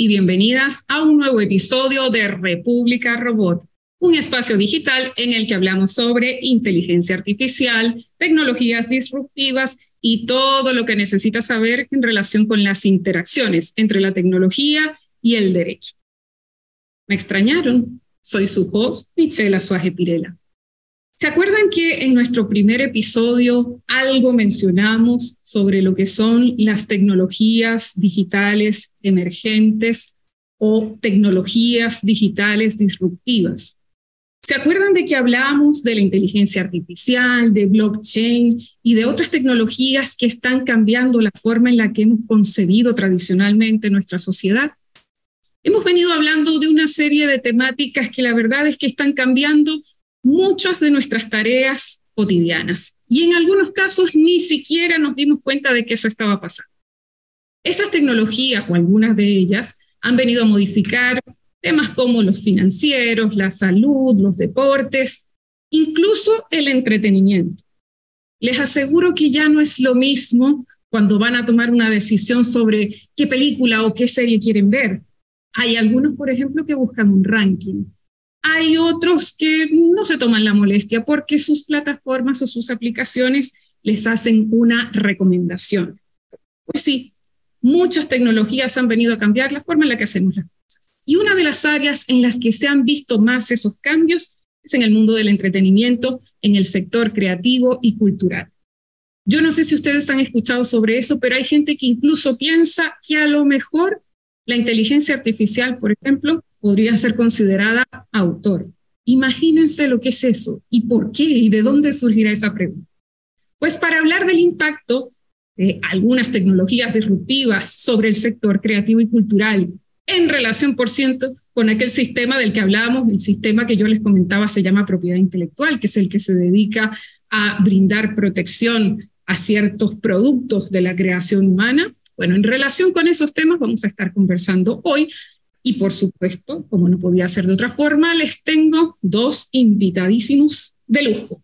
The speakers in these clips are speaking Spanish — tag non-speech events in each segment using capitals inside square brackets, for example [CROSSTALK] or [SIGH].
Y bienvenidas a un nuevo episodio de República Robot, un espacio digital en el que hablamos sobre inteligencia artificial, tecnologías disruptivas y todo lo que necesitas saber en relación con las interacciones entre la tecnología y el derecho. ¿Me extrañaron? Soy su host, Michelle Suaje Pirela. ¿Se acuerdan que en nuestro primer episodio algo mencionamos sobre lo que son las tecnologías digitales emergentes o tecnologías digitales disruptivas? ¿Se acuerdan de que hablamos de la inteligencia artificial, de blockchain y de otras tecnologías que están cambiando la forma en la que hemos concebido tradicionalmente nuestra sociedad? Hemos venido hablando de una serie de temáticas que la verdad es que están cambiando muchas de nuestras tareas cotidianas. Y en algunos casos ni siquiera nos dimos cuenta de que eso estaba pasando. Esas tecnologías o algunas de ellas han venido a modificar temas como los financieros, la salud, los deportes, incluso el entretenimiento. Les aseguro que ya no es lo mismo cuando van a tomar una decisión sobre qué película o qué serie quieren ver. Hay algunos, por ejemplo, que buscan un ranking hay otros que no se toman la molestia porque sus plataformas o sus aplicaciones les hacen una recomendación. Pues sí, muchas tecnologías han venido a cambiar la forma en la que hacemos las cosas. Y una de las áreas en las que se han visto más esos cambios es en el mundo del entretenimiento, en el sector creativo y cultural. Yo no sé si ustedes han escuchado sobre eso, pero hay gente que incluso piensa que a lo mejor la inteligencia artificial, por ejemplo, podría ser considerada autor. Imagínense lo que es eso y por qué y de dónde surgirá esa pregunta. Pues para hablar del impacto de algunas tecnologías disruptivas sobre el sector creativo y cultural en relación, por ciento, con aquel sistema del que hablábamos, el sistema que yo les comentaba se llama propiedad intelectual, que es el que se dedica a brindar protección a ciertos productos de la creación humana. Bueno, en relación con esos temas vamos a estar conversando hoy y por supuesto, como no podía ser de otra forma, les tengo dos invitadísimos de lujo.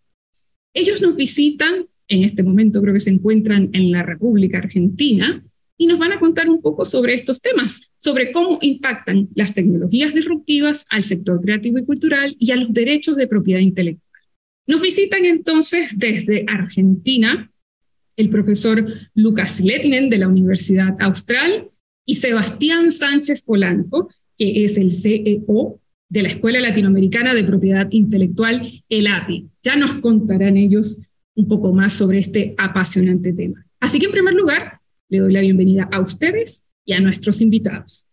Ellos nos visitan, en este momento creo que se encuentran en la República Argentina, y nos van a contar un poco sobre estos temas, sobre cómo impactan las tecnologías disruptivas al sector creativo y cultural y a los derechos de propiedad intelectual. Nos visitan entonces desde Argentina el profesor Lucas Letinen de la Universidad Austral y Sebastián Sánchez Polanco, que es el CEO de la Escuela Latinoamericana de Propiedad Intelectual, el API. Ya nos contarán ellos un poco más sobre este apasionante tema. Así que en primer lugar, le doy la bienvenida a ustedes y a nuestros invitados.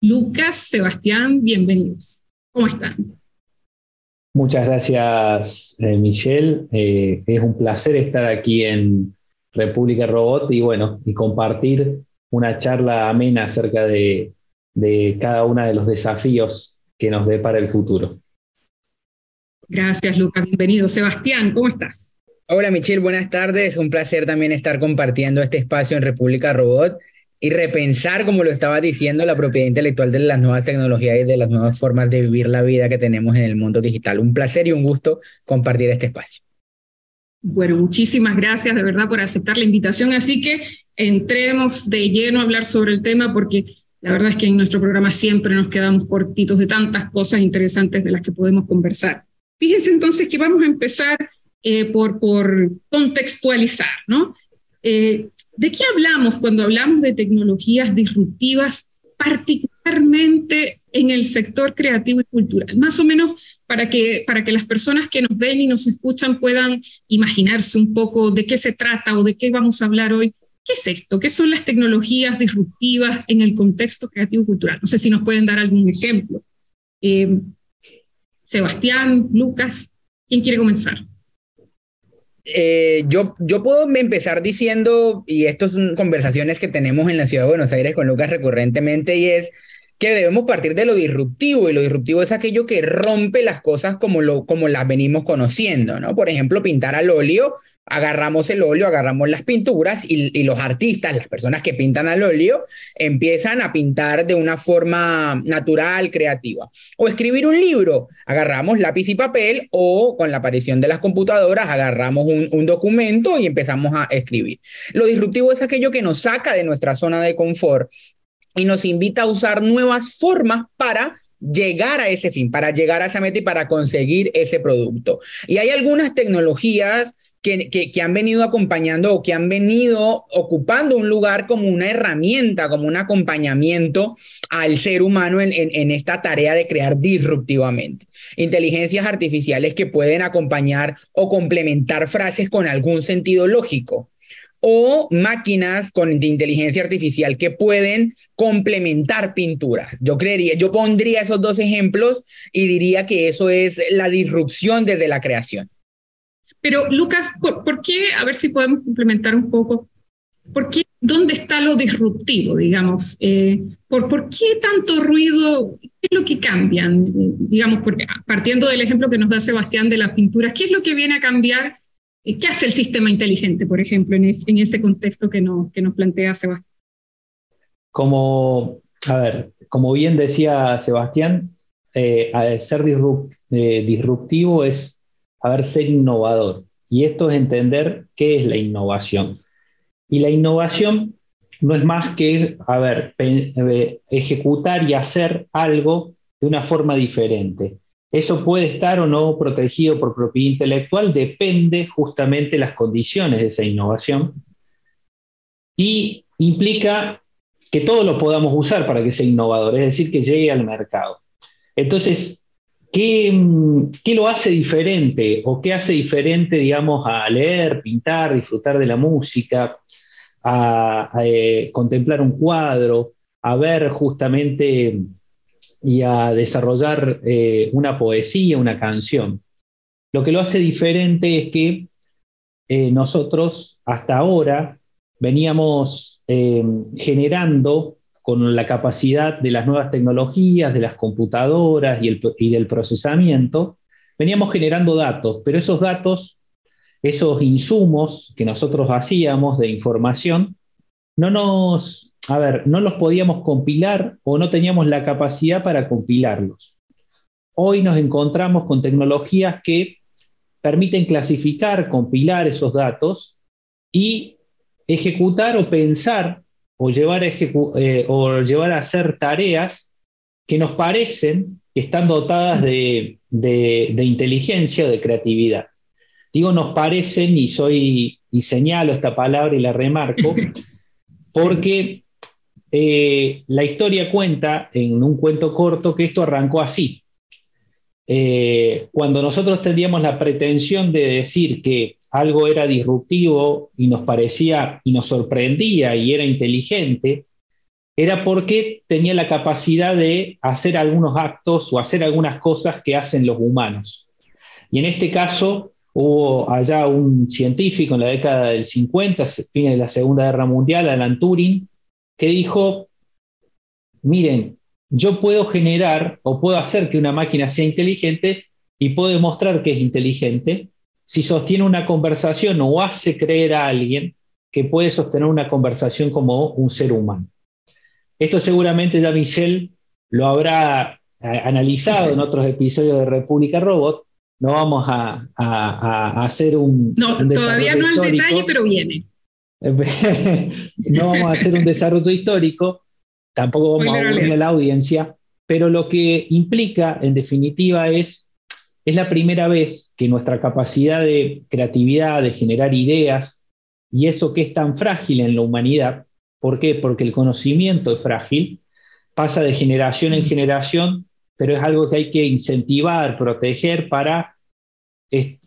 Lucas, Sebastián, bienvenidos. ¿Cómo están? Muchas gracias, eh, Michelle. Eh, es un placer estar aquí en República Robot y bueno, y compartir una charla amena acerca de, cada uno de los desafíos que nos dé para el futuro. Gracias, Lucas. Bienvenido. Sebastián, ¿cómo estás? Hola, Michelle. Buenas tardes. Un placer también estar compartiendo este espacio en República Robot y repensar, como lo estaba diciendo, la propiedad intelectual de las nuevas tecnologías y de las nuevas formas de vivir la vida que tenemos en el mundo digital. Un placer y un gusto compartir este espacio. Bueno, muchísimas gracias de verdad por aceptar la invitación. Así que entremos de lleno a hablar sobre el tema porque la verdad es que en nuestro programa siempre nos quedamos cortitos de tantas cosas interesantes de las que podemos conversar. Fíjense entonces que vamos a empezar eh, por, contextualizar, ¿no? Eh, ¿De qué hablamos cuando hablamos de tecnologías disruptivas, particularmente en el sector creativo y cultural? Más o menos para que, para que las personas que nos ven y nos escuchan puedan imaginarse un poco de qué se trata o de qué vamos a hablar hoy ¿Qué es esto? ¿Qué son las tecnologías disruptivas en el contexto creativo-cultural? No sé si nos pueden dar algún ejemplo. Eh, Sebastián, Lucas, ¿quién quiere comenzar? Eh, yo, yo puedo empezar diciendo, y esto son conversaciones que tenemos en la ciudad de Buenos Aires con Lucas recurrentemente, y es que debemos partir de lo disruptivo, y lo disruptivo es aquello que rompe las cosas como, lo, como las venimos conociendo, ¿no? Por ejemplo, pintar al óleo agarramos el óleo, agarramos las pinturas y, los artistas, las personas que pintan al óleo, empiezan a pintar de una forma natural, creativa. O escribir un libro, agarramos lápiz y papel o con la aparición de las computadoras agarramos un, un documento y empezamos a escribir. Lo disruptivo es aquello que nos saca de nuestra zona de confort y nos invita a usar nuevas formas para llegar a ese fin, para llegar a esa meta y para conseguir ese producto. Y hay algunas tecnologías que, que, han venido acompañando o que han venido ocupando un lugar como una herramienta, como un acompañamiento al ser humano en, en, en esta tarea de crear disruptivamente. Inteligencias artificiales que pueden acompañar o complementar frases con algún sentido lógico o máquinas con inteligencia artificial que pueden complementar pinturas. Yo creería, yo pondría esos dos ejemplos y diría que eso es la disrupción desde la creación. Pero Lucas, ¿por, qué? A ver si podemos complementar un poco. ¿Por qué? ¿Dónde está lo disruptivo, digamos? Eh, ¿por, ¿Por qué tanto ruido? ¿Qué es lo que cambian? Digamos, porque partiendo del ejemplo que nos da Sebastián de las pinturas, ¿qué es lo que viene a cambiar ¿Qué hace el sistema inteligente, por ejemplo, en, ese contexto que, nos plantea Sebastián? Como, a ver, como bien decía Sebastián, eh, ser eh, disruptivo es a ser innovador. Y esto es entender qué es la innovación. Y la innovación no es más que, a ver, eh, ejecutar y hacer algo de una forma diferente. Eso puede estar o no protegido por propiedad intelectual, depende justamente de las condiciones de esa innovación y implica que todos lo podamos usar para que sea innovador, es decir, que llegue al mercado. Entonces, ¿qué, lo hace diferente o qué hace diferente, digamos, a leer, pintar, disfrutar de la música, a, eh, contemplar un cuadro, a ver justamente y a desarrollar eh, una poesía, una canción. Lo que lo hace diferente es que eh, nosotros hasta ahora veníamos eh, generando con la capacidad de las nuevas tecnologías, de las computadoras y, el, y del procesamiento, veníamos generando datos, pero esos datos, esos insumos que nosotros hacíamos de información, no nos a ver, no los podíamos compilar o no teníamos la capacidad para compilarlos. Hoy nos encontramos con tecnologías que permiten clasificar, compilar esos datos y ejecutar o pensar o llevar a, eh, llevar a hacer tareas que nos parecen que están dotadas de, de, de inteligencia o de creatividad. Digo nos parecen y soy y señalo esta palabra y la remarco porque eh, la historia cuenta en un cuento corto que esto arrancó así. Eh, cuando nosotros teníamos la pretensión de decir que algo era disruptivo y nos parecía y nos sorprendía y era inteligente, era porque tenía la capacidad de hacer algunos actos o hacer algunas cosas que hacen los humanos. Y en este caso hubo allá un científico en la década del 50, fines de la Segunda Guerra Mundial, Alan Turing, que dijo, miren, yo puedo generar o puedo hacer que una máquina sea inteligente y puedo demostrar que es inteligente si sostiene una conversación o hace creer a alguien que puede sostener una conversación como un ser humano. Esto seguramente ya Michelle lo habrá eh, analizado en otros episodios de República Robot. No vamos a, hacer un... No, todavía no al detalle, pero viene. [LAUGHS] no vamos a hacer un desarrollo histórico, tampoco vamos a aburrir a la audiencia, pero lo que implica, en definitiva, es, es la primera vez que nuestra capacidad de creatividad, de generar ideas, y eso que es tan frágil en la humanidad, ¿por qué? Porque el conocimiento es frágil, pasa de generación en generación, pero es algo que hay que incentivar, proteger para,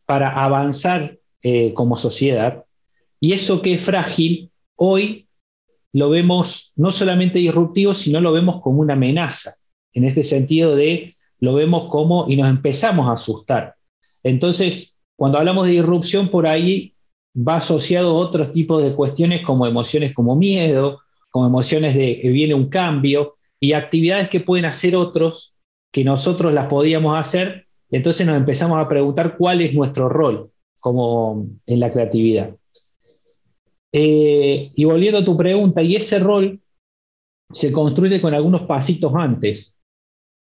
para avanzar eh, como sociedad. Y eso que es frágil, hoy lo vemos no solamente disruptivo, sino lo vemos como una amenaza, en este sentido de lo vemos como y nos empezamos a asustar. Entonces, cuando hablamos de disrupción, por ahí va asociado a otros tipos de cuestiones como emociones como miedo, como emociones de que viene un cambio y actividades que pueden hacer otros que nosotros las podíamos hacer. Entonces nos empezamos a preguntar cuál es nuestro rol como en la creatividad. Eh, y volviendo a tu pregunta, y ese rol se construye con algunos pasitos antes.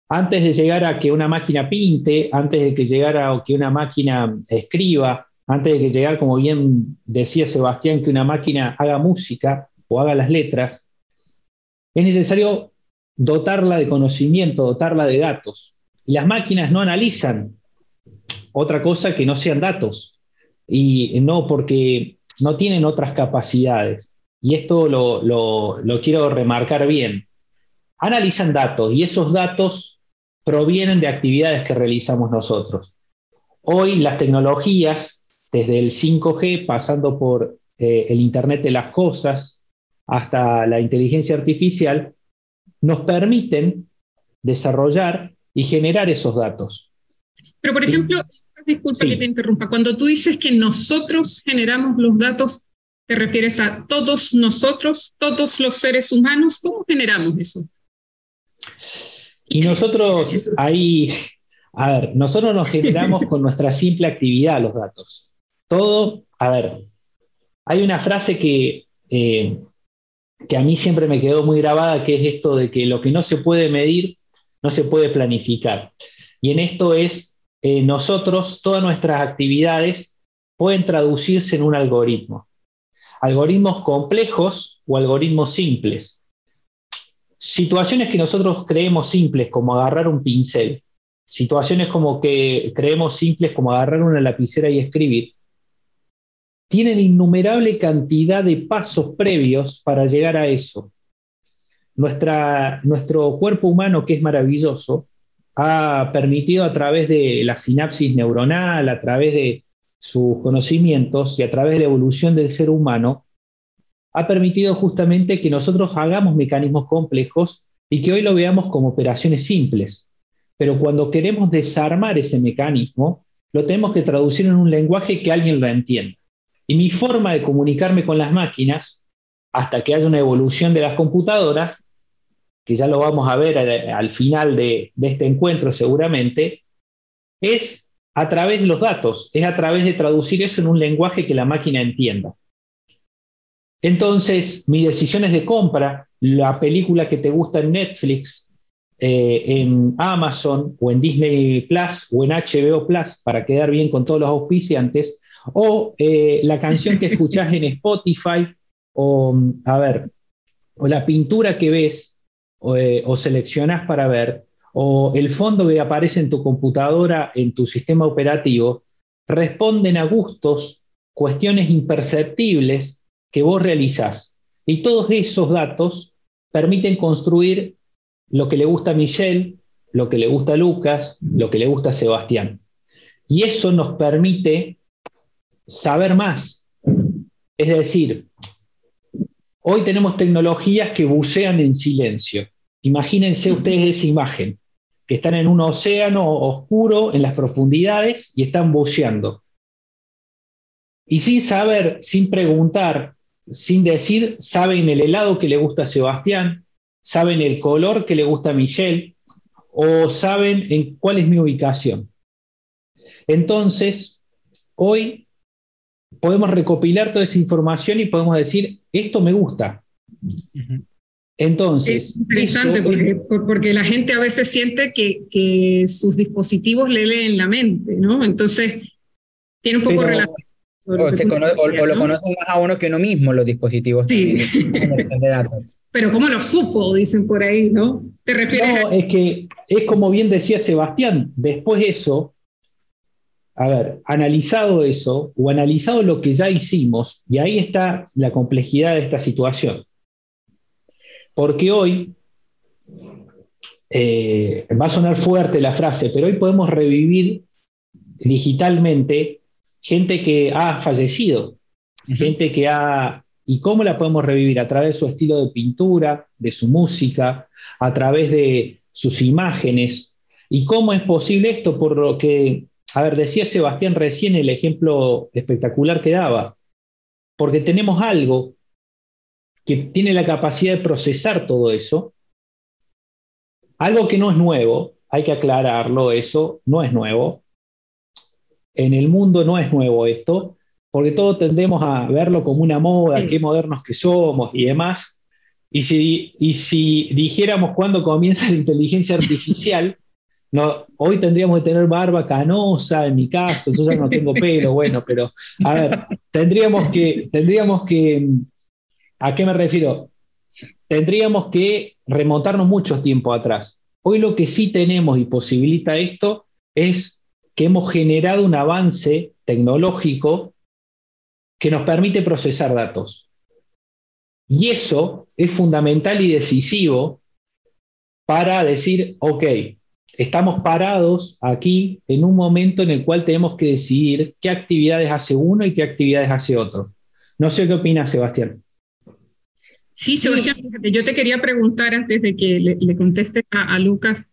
Antes de llegar a que una máquina pinte, antes de que llegara a que una máquina escriba, antes de que llegara, como bien decía Sebastián, que una máquina haga música o haga las letras, es necesario dotarla de conocimiento, dotarla de datos. Y las máquinas no analizan otra cosa que no sean datos. Y no porque no tienen otras capacidades. Y esto lo, lo quiero remarcar bien. Analizan datos y esos datos provienen de actividades que realizamos nosotros. Hoy las tecnologías, desde el 5G, pasando por eh, el Internet de las Cosas, hasta la inteligencia artificial, nos permiten desarrollar y generar esos datos. Pero, por ejemplo, disculpa que te interrumpa, cuando tú dices que nosotros generamos los datos, ¿te refieres a todos nosotros, todos los seres humanos? ¿Cómo generamos eso? Y nosotros ahí, a ver, nosotros nos generamos [LAUGHS] con nuestra simple actividad los datos. Todo, a ver, hay una frase que, eh, que a mí siempre me quedó muy grabada, que es esto de que lo que no se puede medir, no se puede planificar. Y en esto es, eh, nosotros, todas nuestras actividades pueden traducirse en un algoritmo. Algoritmos complejos o algoritmos simples. Situaciones que nosotros creemos simples, como agarrar un pincel, situaciones como que creemos simples, como agarrar una lapicera y escribir, tienen innumerable cantidad de pasos previos para llegar a eso. Nuestro cuerpo humano, que es maravilloso, ha permitido a través de la sinapsis neuronal, a través de sus conocimientos y a través de la evolución del ser humano, ha permitido justamente que nosotros hagamos mecanismos complejos y que hoy lo veamos como operaciones simples. Pero cuando queremos desarmar ese mecanismo, lo tenemos que traducir en un lenguaje que alguien lo entienda. Y mi forma de comunicarme con las máquinas, hasta que haya una evolución de las computadoras, que ya lo vamos a ver al final de, este encuentro seguramente, es a través de los datos, es a través de traducir eso en un lenguaje que la máquina entienda. Entonces, mis decisiones de compra, la película que te gusta en Netflix, eh, en Amazon o en Disney Plus o en HBO Plus, para quedar bien con todos los auspiciantes, o eh, la canción que escuchás en [LAUGHS] Spotify, o, a ver, o la pintura que ves o, eh, seleccionás para ver, o el fondo que aparece en tu computadora, en tu sistema operativo, responden a gustos, cuestiones imperceptibles que vos realizás. Y todos esos datos permiten construir lo que le gusta a Michelle, lo que le gusta a Lucas, lo que le gusta a Sebastián. Y eso nos permite saber más. Es decir, hoy tenemos tecnologías que bucean en silencio. Imagínense ustedes esa imagen, que están en un océano oscuro en las profundidades y están buceando. Y sin saber, sin preguntar, sin decir, saben el helado que le gusta a Sebastián, saben el color que le gusta a Michelle, o saben en cuál es mi ubicación. Entonces, hoy podemos recopilar toda esa información y podemos decir, esto me gusta. Entonces. Es interesante porque, porque, la gente a veces siente que, que, sus dispositivos le leen la mente, ¿no? Entonces, tiene un poco relación. O, lo conocen más a uno que uno mismo, los dispositivos sí. de datos. [LAUGHS] Pero ¿cómo lo supo? Dicen por ahí, ¿no? ¿Te refieres no, es que es como bien decía Sebastián, después eso a ver, analizado eso o analizado lo que ya hicimos, y ahí está la complejidad de esta situación. Porque hoy, eh, va a sonar fuerte la frase, pero hoy podemos revivir digitalmente gente que ha fallecido, gente que ha... ¿Y cómo la podemos revivir? A través de su estilo de pintura, de su música, a través de sus imágenes. ¿Y cómo es posible esto? Por lo que a ver, decía Sebastián recién el ejemplo espectacular que daba, porque tenemos algo que tiene la capacidad de procesar todo eso, algo que no es nuevo, hay que aclararlo, eso no es nuevo. En el mundo no es nuevo esto, porque todos tendemos a verlo como una moda, qué modernos que somos y demás. Y si, y si dijéramos cuándo comienza [LAUGHS] la inteligencia artificial, no, hoy tendríamos que tener barba canosa, en mi caso, yo ya no tengo pelo, bueno, pero a ver, tendríamos que, tendríamos que, ¿a qué me refiero? tendríamos que remontarnos mucho tiempo atrás. Hoy lo que sí tenemos y posibilita esto es que hemos generado un avance tecnológico que nos permite procesar datos. Y eso es fundamental y decisivo para decir, ok, estamos parados aquí en un momento en el cual tenemos que decidir qué actividades hace uno y qué actividades hace otro. No sé qué opina Sebastián. Sí, Sebastián, yo te quería preguntar antes de que le, conteste a, Lucas,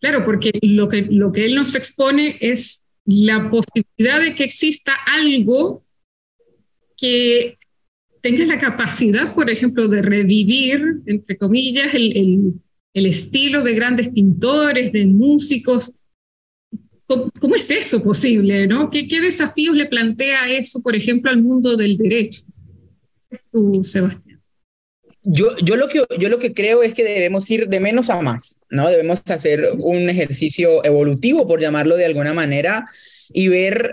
claro, porque lo que, lo que él nos expone es la posibilidad de que exista algo que tenga la capacidad, por ejemplo, de revivir, entre comillas, el el estilo de grandes pintores, de músicos. ¿Cómo, es eso posible? ¿no? ¿Qué, ¿Qué, desafíos le plantea eso, por ejemplo, al mundo del derecho? Tú, Sebastián. Yo, yo, lo que, yo lo que creo es que debemos ir de menos a más, ¿no? Debemos hacer un ejercicio evolutivo, por llamarlo de alguna manera, y ver,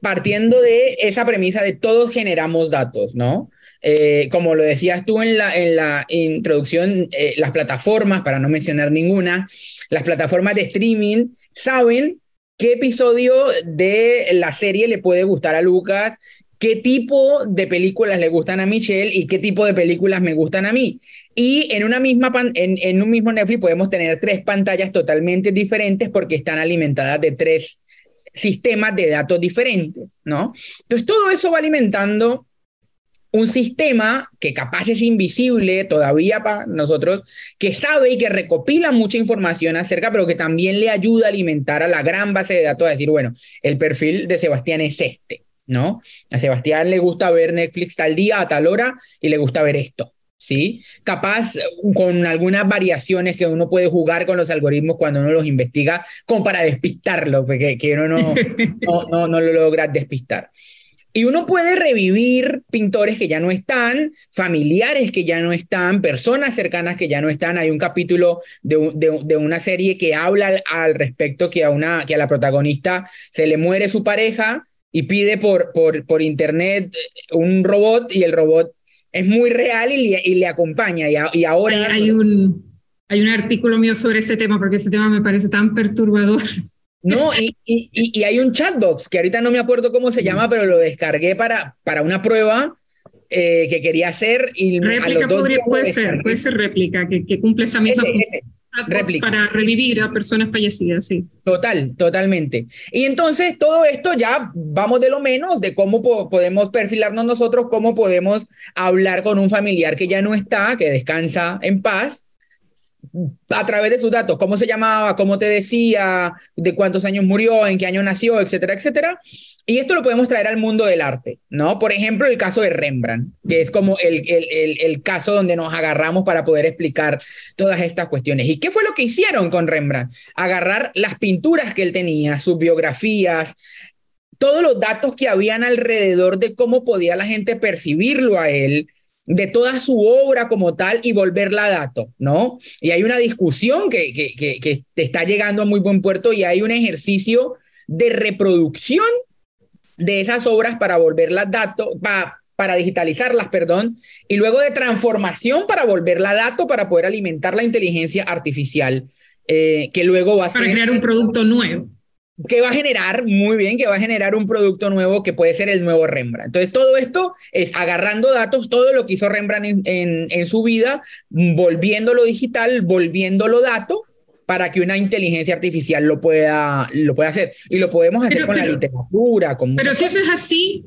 partiendo de esa premisa de todos generamos datos, ¿no? Eh, como lo decías tú en la, en la introducción, eh, las plataformas, para no mencionar ninguna, las plataformas de streaming saben qué episodio de la serie le puede gustar a Lucas, qué tipo de películas le gustan a Michelle y qué tipo de películas me gustan a mí. Y en, una misma en, un mismo Netflix podemos tener tres pantallas totalmente diferentes porque están alimentadas de tres sistemas de datos diferentes, ¿no? Entonces todo eso va alimentando un sistema que capaz es invisible todavía para nosotros, que sabe y que recopila mucha información acerca, pero que también le ayuda a alimentar a la gran base de datos, a decir, bueno, el perfil de Sebastián es este, ¿no? A Sebastián le gusta ver Netflix tal día, a tal hora, y le gusta ver esto, ¿sí? Capaz con algunas variaciones que uno puede jugar con los algoritmos cuando uno los investiga, como para despistarlo, porque que uno no, [LAUGHS] no, no, no lo logra despistar. Y uno puede revivir pintores que ya no están, familiares que ya no están, personas cercanas que ya no están. Hay un capítulo de, de, una serie que habla al, respecto que a, una, que a la protagonista se le muere su pareja y pide por, por, por internet un robot y el robot es muy real y le, y le acompaña. Y, y ahora... Hay, un, hay un artículo mío sobre ese tema porque ese tema me parece tan perturbador. No, [LAUGHS] y, y, y, hay un chatbox que ahorita no me acuerdo cómo se llama, pero lo descargué para, para una prueba eh, que quería hacer. Y réplica puede ser, puede ser réplica, que, que cumple esa misma función. Para revivir a personas fallecidas, sí. Total, totalmente. Y entonces todo esto ya vamos de lo menos, de cómo podemos perfilarnos nosotros, cómo podemos hablar con un familiar que ya no está, que descansa en paz, a través de sus datos, cómo se llamaba, cómo te decía, de cuántos años murió, en qué año nació, etcétera, etcétera. Y esto lo podemos traer al mundo del arte, ¿no? Por ejemplo, el caso de Rembrandt, que es como el, el, el, caso donde nos agarramos para poder explicar todas estas cuestiones. ¿Y qué fue lo que hicieron con Rembrandt? Agarrar las pinturas que él tenía, sus biografías, todos los datos que habían alrededor de cómo podía la gente percibirlo a él, de toda su obra como tal y volverla a dato, ¿no? Y hay una discusión que, que, que, está llegando a muy buen puerto y hay un ejercicio de reproducción de esas obras para volverlas dato, para, para digitalizarlas, perdón, y luego de transformación para volverla a dato para poder alimentar la inteligencia artificial, eh, que luego va a ser... Para crear un producto nuevo que va a generar, muy bien, que va a generar un producto nuevo que puede ser el nuevo Rembrandt. Entonces, todo esto es agarrando datos, todo lo que hizo Rembrandt en, en, su vida, volviéndolo digital, volviéndolo dato, para que una inteligencia artificial lo pueda, lo pueda hacer. Y lo podemos hacer con la literatura. Con pero si eso es así,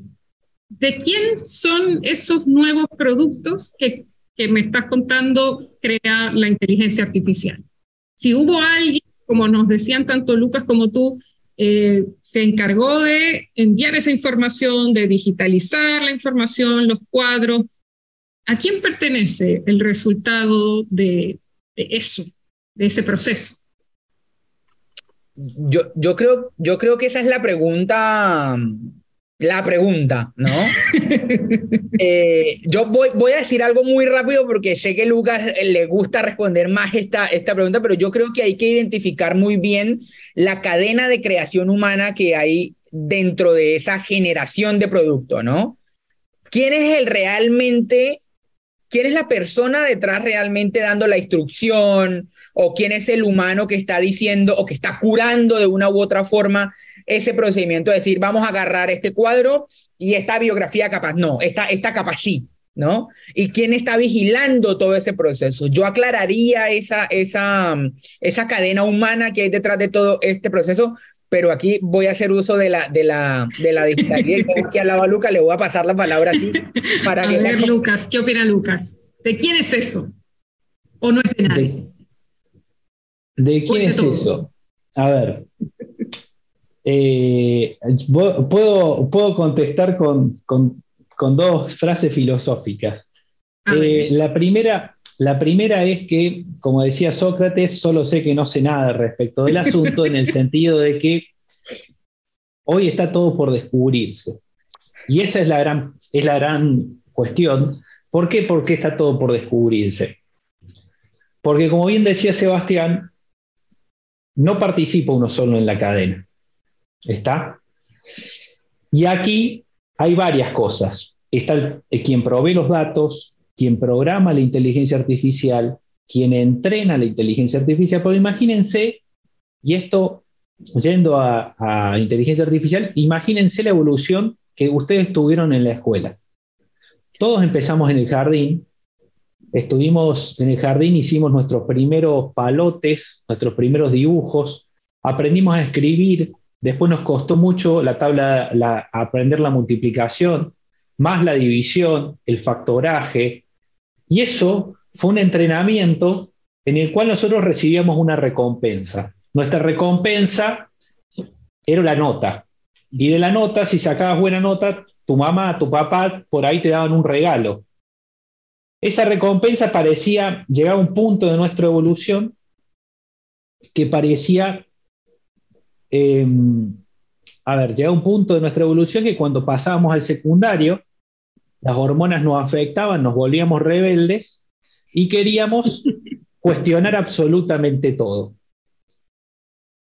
¿de quién son esos nuevos productos que, que me estás contando crea la inteligencia artificial? Si hubo alguien, como nos decían tanto Lucas como tú, eh, se encargó de enviar esa información, de digitalizar la información, los cuadros. ¿A quién pertenece el resultado de, eso, de ese proceso? Yo, yo, creo, yo creo que esa es la pregunta la pregunta, ¿no? [LAUGHS] Eh, yo voy, voy a decir algo muy rápido porque sé que Lucas le gusta responder más esta, esta pregunta, pero yo creo que hay que identificar muy bien la cadena de creación humana que hay dentro de esa generación de producto, ¿no? ¿Quién es el realmente quién es la persona detrás realmente dando la instrucción o quién es el humano que está diciendo o que está curando de una u otra forma ese procedimiento de decir, vamos a agarrar este cuadro y esta biografía capaz, no, esta, esta capaz sí, ¿no? ¿Y quién está vigilando todo ese proceso? Yo aclararía esa, esa, esa cadena humana que hay detrás de todo este proceso, pero aquí voy a hacer uso de la, de la, de la digitalidad. Y tengo aquí al lado a Lucas, le voy a pasar la palabra así. Para a ver, Lucas, ¿qué opina Lucas? ¿De quién es eso? ¿O no es de nadie? ¿De, quién es eso? A ver. Eh, puedo, puedo contestar con, con, con dos frases filosóficas. Eh, la, primera, la primera es que, como decía Sócrates, solo sé que no sé nada respecto del asunto, en el [LAUGHS] sentido de que hoy está todo por descubrirse. Y esa es la gran, es la gran cuestión. ¿Por qué? Porque está todo por descubrirse. Porque como bien decía Sebastián, no participa uno solo en la cadena. ¿Está? Y aquí hay varias cosas. Está quien provee los datos, quien programa la inteligencia artificial, quien entrena la inteligencia artificial, pero imagínense, y esto yendo a, inteligencia artificial, imagínense la evolución que ustedes tuvieron en la escuela. Todos empezamos en el jardín, estuvimos en el jardín, hicimos nuestros primeros palotes, nuestros primeros dibujos, aprendimos a escribir, después nos costó mucho la tabla, aprender la multiplicación, más la división, el factoraje, y eso fue un entrenamiento en el cual nosotros recibíamos una recompensa. Nuestra recompensa era la nota. Y de la nota, si sacabas buena nota, tu mamá, tu papá, por ahí te daban un regalo. Esa recompensa parecía, llegaba a un punto de nuestra evolución que parecía, em, a ver, llegaba a un punto de nuestra evolución que cuando pasábamos al secundario, las hormonas nos afectaban, nos volvíamos rebeldes y queríamos [LAUGHS] cuestionar absolutamente todo.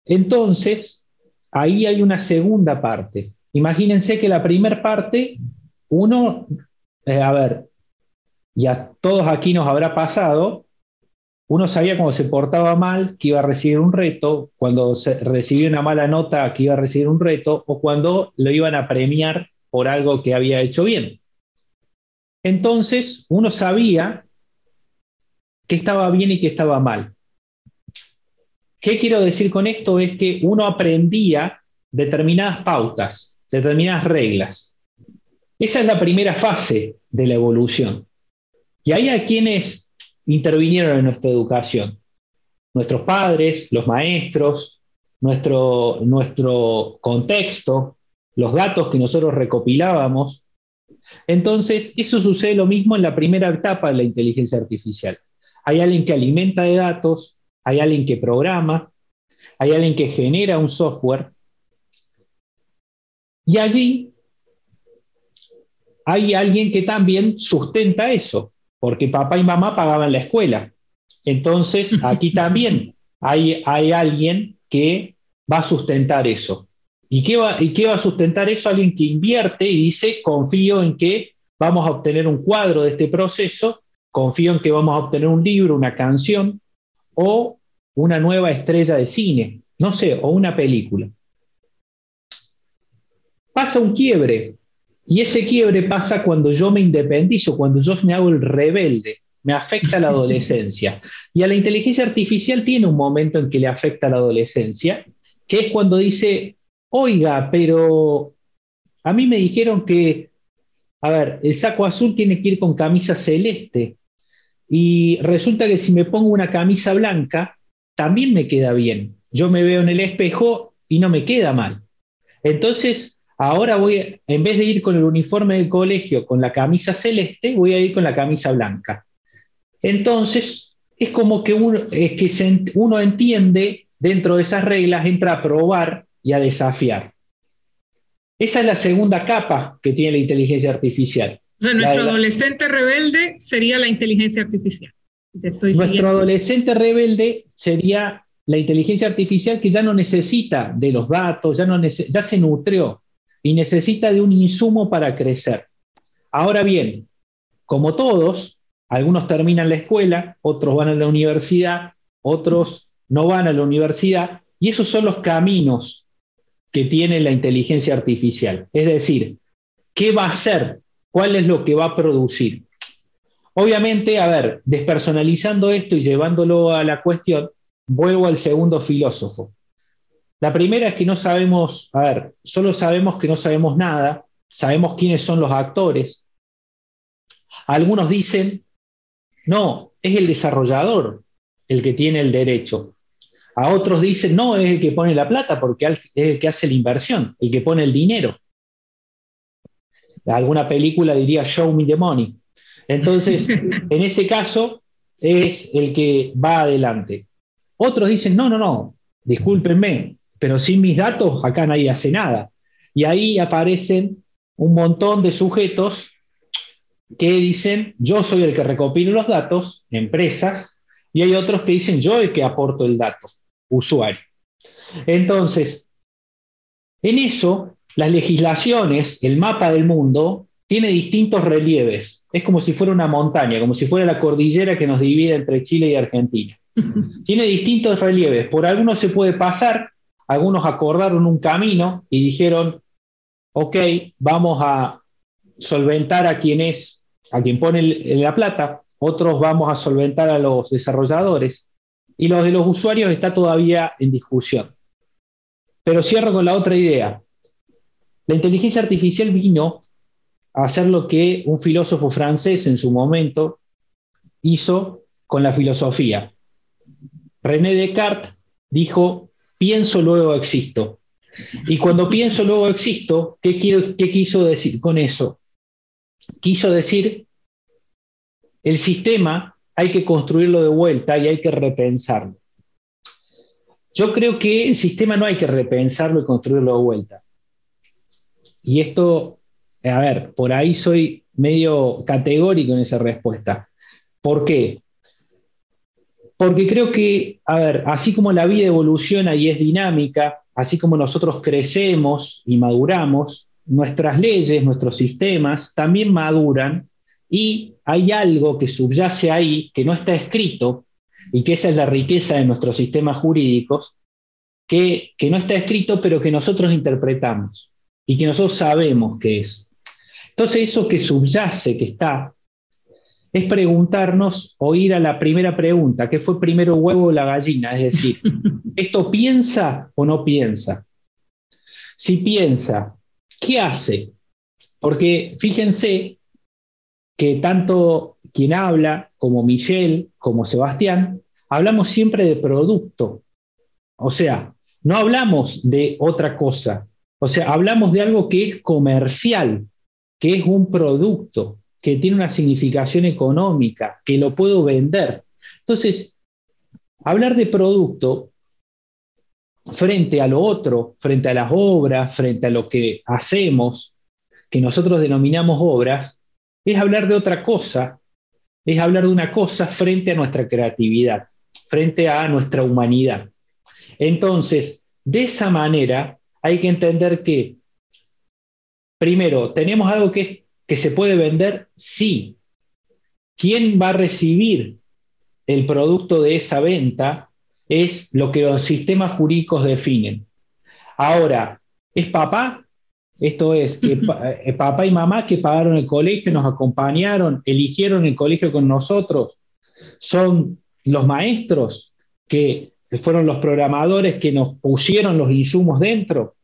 Entonces, ahí hay una segunda parte. Imagínense que la primera parte, uno, eh, a ver, y a todos aquí nos habrá pasado, uno sabía cuando se portaba mal que iba a recibir un reto, cuando se recibía una mala nota que iba a recibir un reto, o cuando lo iban a premiar por algo que había hecho bien. Entonces uno sabía qué estaba bien y qué estaba mal. ¿Qué quiero decir con esto? Es que uno aprendía determinadas pautas, determinadas reglas. Esa es la primera fase de la evolución. Y hay a quienes intervinieron en nuestra educación. Nuestros padres, los maestros, nuestro, nuestro contexto, los datos que nosotros recopilábamos, entonces, eso sucede lo mismo en la primera etapa de la inteligencia artificial. Hay alguien que alimenta de datos, hay alguien que programa, hay alguien que genera un software. Y allí hay alguien que también sustenta eso, porque papá y mamá pagaban la escuela. Entonces, [LAUGHS] aquí también hay, hay alguien que va a sustentar eso. ¿Y qué, va, ¿Y qué va a sustentar eso? Alguien que invierte y dice, confío en que vamos a obtener un cuadro de este proceso, confío en que vamos a obtener un libro, una canción o una nueva estrella de cine, no sé, o una película. Pasa un quiebre y ese quiebre pasa cuando yo me independizo, cuando yo me hago el rebelde, me afecta la adolescencia. Y a la inteligencia artificial tiene un momento en que le afecta la adolescencia, que es cuando dice, oiga, pero a mí me dijeron que, a ver, el saco azul tiene que ir con camisa celeste. Y resulta que si me pongo una camisa blanca, también me queda bien. Yo me veo en el espejo y no me queda mal. Entonces, ahora voy, en vez de ir con el uniforme del colegio con la camisa celeste, voy a ir con la camisa blanca. Entonces, es como que uno, es que uno entiende dentro de esas reglas, entra a probar y a desafiar. Esa es la segunda capa que tiene la inteligencia artificial. O sea, nuestro adolescente rebelde sería la inteligencia artificial. nuestro adolescente rebelde sería la inteligencia artificial que ya no necesita de los datos, ya, no ya se nutrió y necesita de un insumo para crecer. Ahora bien, como todos, Algunos terminan la escuela, otros van a la universidad, otros no van a la universidad, y esos son los caminos que tiene la inteligencia artificial. Es decir, ¿qué va a hacer? ¿Cuál es lo que va a producir? Obviamente, a ver, despersonalizando esto y llevándolo a la cuestión, vuelvo al segundo filósofo. La primera es que no sabemos, a ver, solo sabemos que no sabemos nada, sabemos quiénes son los actores. Algunos dicen, no, es el desarrollador el que tiene el derecho. A otros dicen, no, es el que pone la plata porque es el que hace la inversión, el que pone el dinero. Alguna película diría, show me the money. Entonces, [LAUGHS] en ese caso, es el que va adelante. Otros dicen, no, no, no, discúlpenme, pero sin mis datos acá nadie hace nada. Y ahí aparecen un montón de sujetos que dicen, yo soy el que recopilo los datos, empresas, y hay otros que dicen, yo el que aporto el dato, usuario. Entonces, en eso, las legislaciones, el mapa del mundo, tiene distintos relieves. Es como si fuera una montaña, como si fuera la cordillera que nos divide entre Chile y Argentina. [LAUGHS] Tiene distintos relieves. Por algunos se puede pasar, algunos acordaron un camino y dijeron, ok, vamos a solventar a quien es, a quien pone la plata, otros vamos a solventar a los desarrolladores y los de los usuarios está todavía en discusión. Pero cierro con la otra idea. La inteligencia artificial vino a hacer lo que un filósofo francés en su momento hizo con la filosofía. René Descartes dijo, pienso, luego existo. Y cuando pienso, luego existo, ¿qué, ¿qué quiso decir con eso? Quiso decir, el sistema hay que construirlo de vuelta y hay que repensarlo. Yo creo que el sistema no hay que repensarlo y construirlo de vuelta. Y esto, a ver, por ahí soy medio categórico en esa respuesta. ¿Por qué? Porque creo que, a ver, así como la vida evoluciona y es dinámica, así como nosotros crecemos y maduramos, nuestras leyes, nuestros sistemas también maduran y hay algo que subyace ahí, que no está escrito, y que esa es la riqueza de nuestros sistemas jurídicos, que, no está escrito, pero que nosotros interpretamos y que nosotros sabemos que es. Entonces eso que subyace, que está, es preguntarnos o ir a la primera pregunta, ¿qué fue primero huevo o la gallina? Es decir, [LAUGHS] ¿esto piensa o no piensa? Si piensa, ¿qué hace? Porque fíjense que tanto quien habla como Michelle, como Sebastián, hablamos siempre de producto. O sea, no hablamos de otra cosa. O sea, hablamos de algo que es comercial, que es un producto que tiene una significación económica, que lo puedo vender. Entonces, hablar de producto frente a lo otro, frente a las obras, frente a lo que hacemos, que nosotros denominamos obras, es hablar de otra cosa, es hablar de una cosa frente a nuestra creatividad, frente a nuestra humanidad. Entonces, de esa manera hay que entender que, primero, tenemos algo que es que se puede vender, sí. ¿Quién va a recibir el producto de esa venta? Es lo que los sistemas jurídicos definen. Ahora, ¿es papá? Esto es, que eh, papá y mamá que pagaron el colegio, nos acompañaron, eligieron el colegio con nosotros, son los maestros que fueron los programadores que nos pusieron los insumos dentro,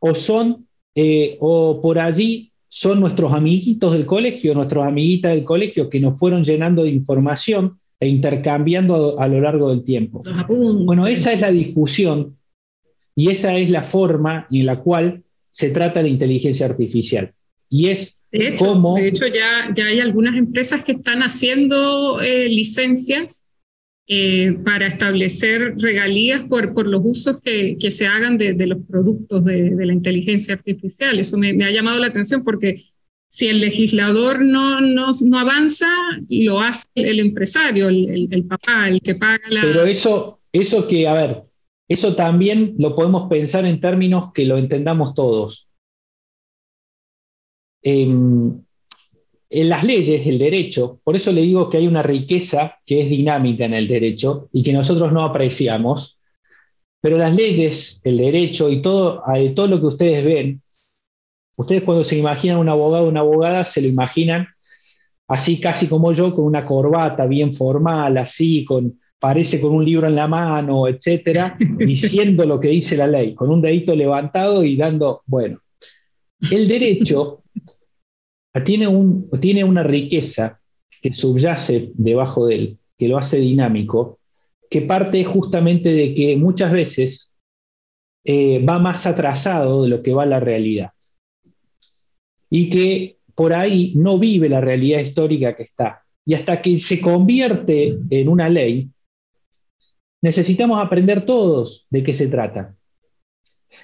o son, eh, o por allí son nuestros amiguitos del colegio, nuestros amiguitas del colegio que nos fueron llenando de información e intercambiando a, lo largo del tiempo. Bueno, esa es la discusión y esa es la forma en la cual se trata la inteligencia artificial. Y es de hecho, De hecho, ya, ya hay algunas empresas que están haciendo eh, licencias eh, para establecer regalías por, por los usos que, que se hagan de, de los productos de, la inteligencia artificial. Eso me, ha llamado la atención porque si el legislador no, no, no avanza, lo hace el empresario, el, papá, el que paga la... Pero eso, eso que, a ver, eso también lo podemos pensar en términos que lo entendamos todos. Eh, las leyes, el derecho, por eso le digo que hay una riqueza que es dinámica en el derecho y que nosotros no apreciamos, pero las leyes, el derecho y todo, todo lo que ustedes ven, ustedes cuando se imaginan un abogado o una abogada, se lo imaginan así casi como yo, con una corbata bien formal, así, con, parece con un libro en la mano, etcétera, [LAUGHS] diciendo lo que dice la ley, con un dedito levantado y dando, bueno, el derecho tiene, un, tiene una riqueza que subyace debajo de él, que lo hace dinámico, que parte justamente de que muchas veces eh, va más atrasado de lo que va la realidad. Y que por ahí no vive la realidad histórica que está. Y hasta que se convierte en una ley, necesitamos aprender todos de qué se trata.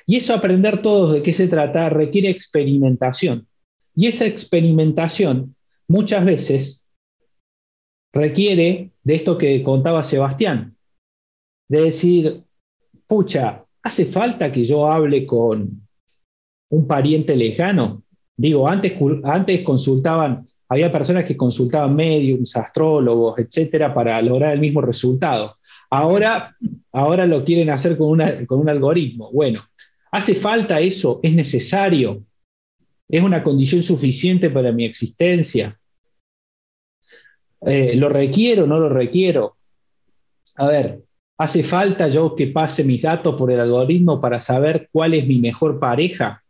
Y eso aprender todos de qué se trata requiere experimentación. Y esa experimentación muchas veces requiere de esto que contaba Sebastián, de decir, pucha, ¿hace falta que yo hable con un pariente lejano? Digo, antes, antes consultaban, había personas que consultaban mediums, astrólogos, etcétera, para lograr el mismo resultado. Ahora, ahora lo quieren hacer con, con un algoritmo. Bueno, ¿hace falta eso? ¿Es necesario? ¿Es una condición suficiente para mi existencia? Eh, ¿Lo requiero o no lo requiero? A ver, ¿hace falta yo que pase mis datos por el algoritmo para saber cuál es mi mejor pareja?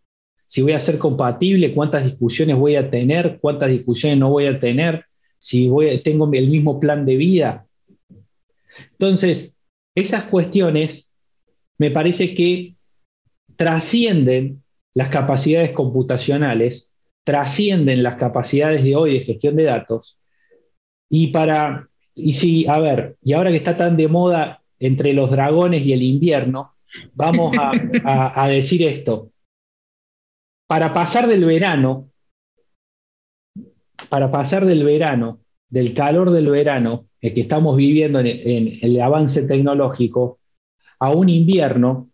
si voy a ser compatible, cuántas discusiones voy a tener, cuántas discusiones no voy a tener, si voy tengo el mismo plan de vida. Entonces, esas cuestiones me parece que trascienden las capacidades computacionales, trascienden las capacidades de hoy de gestión de datos. Y para, y si, a ver, y ahora que está tan de moda entre los dragones y el invierno, vamos a [LAUGHS] decir esto para pasar del verano, para pasar del verano, del calor del verano, el que estamos viviendo en, el avance tecnológico, a un invierno,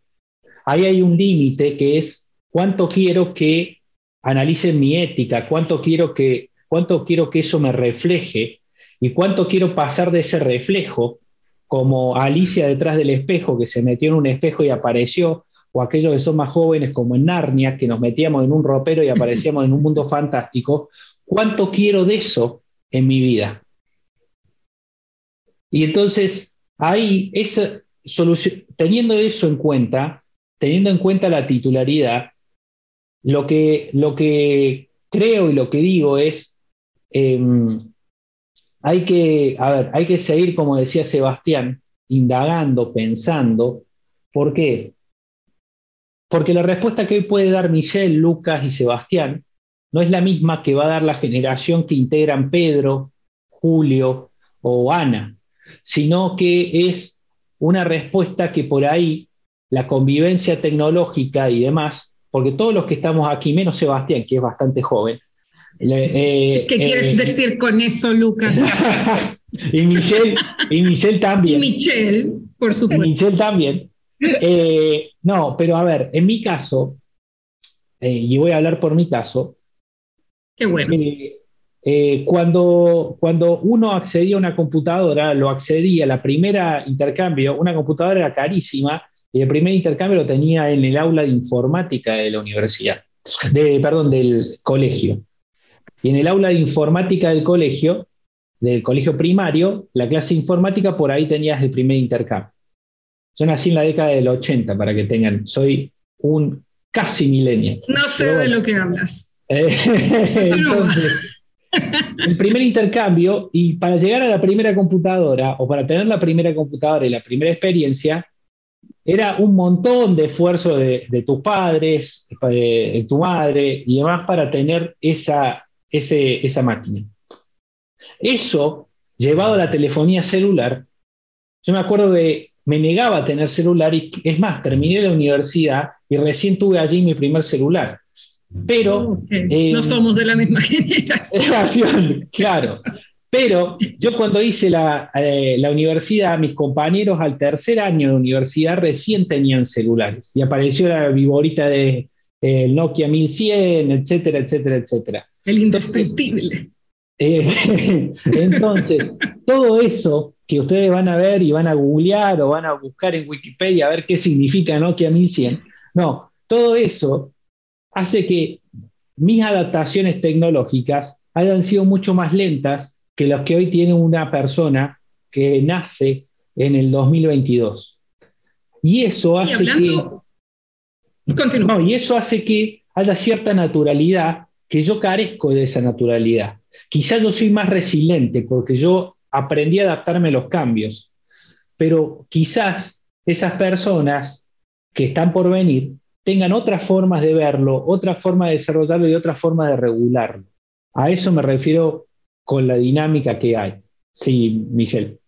ahí hay un límite que es cuánto quiero que analicen mi ética, cuánto quiero que, cuánto quiero que eso me refleje y cuánto quiero pasar de ese reflejo, como Alicia detrás del espejo, que se metió en un espejo y apareció, o aquellos que son más jóvenes como en Narnia, que nos metíamos en un ropero y aparecíamos en un mundo fantástico, ¿cuánto quiero de eso en mi vida? Y entonces, ahí, esa solución, teniendo eso en cuenta, teniendo en cuenta la titularidad, lo que, lo que creo y lo que digo es, em, hay, que, a ver, hay que seguir, como decía Sebastián, indagando, pensando. ¿Por qué? Porque la respuesta que hoy puede dar Michelle, Lucas y Sebastián no es la misma que va a dar la generación que integran Pedro, Julio o Ana, sino que es una respuesta que por ahí la convivencia tecnológica y demás, porque todos los que estamos aquí, menos Sebastián, que es bastante joven. Eh, ¿Qué quieres eh, decir con eso, Lucas? [LAUGHS] y, Michelle, y Michelle también. Y Michelle, por supuesto. Y Michelle también. Eh, no, pero a ver, en mi caso, y voy a hablar por mi caso. Qué bueno. Eh, cuando, cuando uno accedía a una computadora, lo accedía, la primera intercambio, una computadora era carísima, y el primer intercambio lo tenía en el aula de informática de la universidad, de, perdón, del colegio. Y en el aula de informática del colegio, del colegio primario, la clase informática, por ahí tenías el primer intercambio. Yo nací en la década del 80, para que tengan, soy un casi milenio. No sé de lo que hablas. [LAUGHS] entonces, el primer intercambio, y para llegar a la primera computadora, o para tener la primera computadora y la primera experiencia, era un montón de esfuerzo de, tus padres, de, tu madre y demás para tener esa, esa máquina. Eso, llevado a la telefonía celular, yo me acuerdo de me negaba a tener celular y es más, terminé la universidad y recién tuve allí mi primer celular. Pero... Eh, no somos de la misma [LAUGHS] generación. [LAUGHS] claro. Pero yo cuando hice la, eh, la, universidad, mis compañeros al tercer año de universidad recién tenían celulares y apareció la viborita de eh, Nokia 1100, etcétera, etcétera, etcétera. El indestructible. Eh, [LAUGHS] entonces, todo eso que ustedes van a ver y van a googlear o van a buscar en Wikipedia a ver qué significa Nokia 1100, no, todo eso hace que mis adaptaciones tecnológicas hayan sido mucho más lentas que las que hoy tiene una persona que nace en el 2022. Y eso hace que... No, y eso hace que haya cierta naturalidad que yo carezco de esa naturalidad. Quizás yo soy más resiliente porque yo aprendí a adaptarme a los cambios, pero quizás esas personas que están por venir tengan otras formas de verlo, otra forma de desarrollarlo y otra forma de regularlo. A eso me refiero con la dinámica que hay. Sí, Michelle.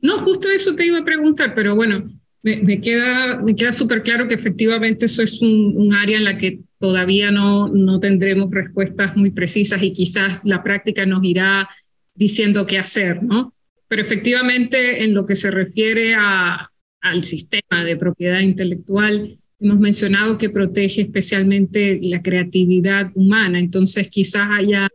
No, justo eso te iba a preguntar, pero bueno, me, queda, me queda súper claro que efectivamente eso es un, área en la que todavía no, no tendremos respuestas muy precisas y quizás la práctica nos irá diciendo qué hacer, ¿no? Pero efectivamente en lo que se refiere a, al sistema de propiedad intelectual, hemos mencionado que protege especialmente la creatividad humana, entonces quizás haya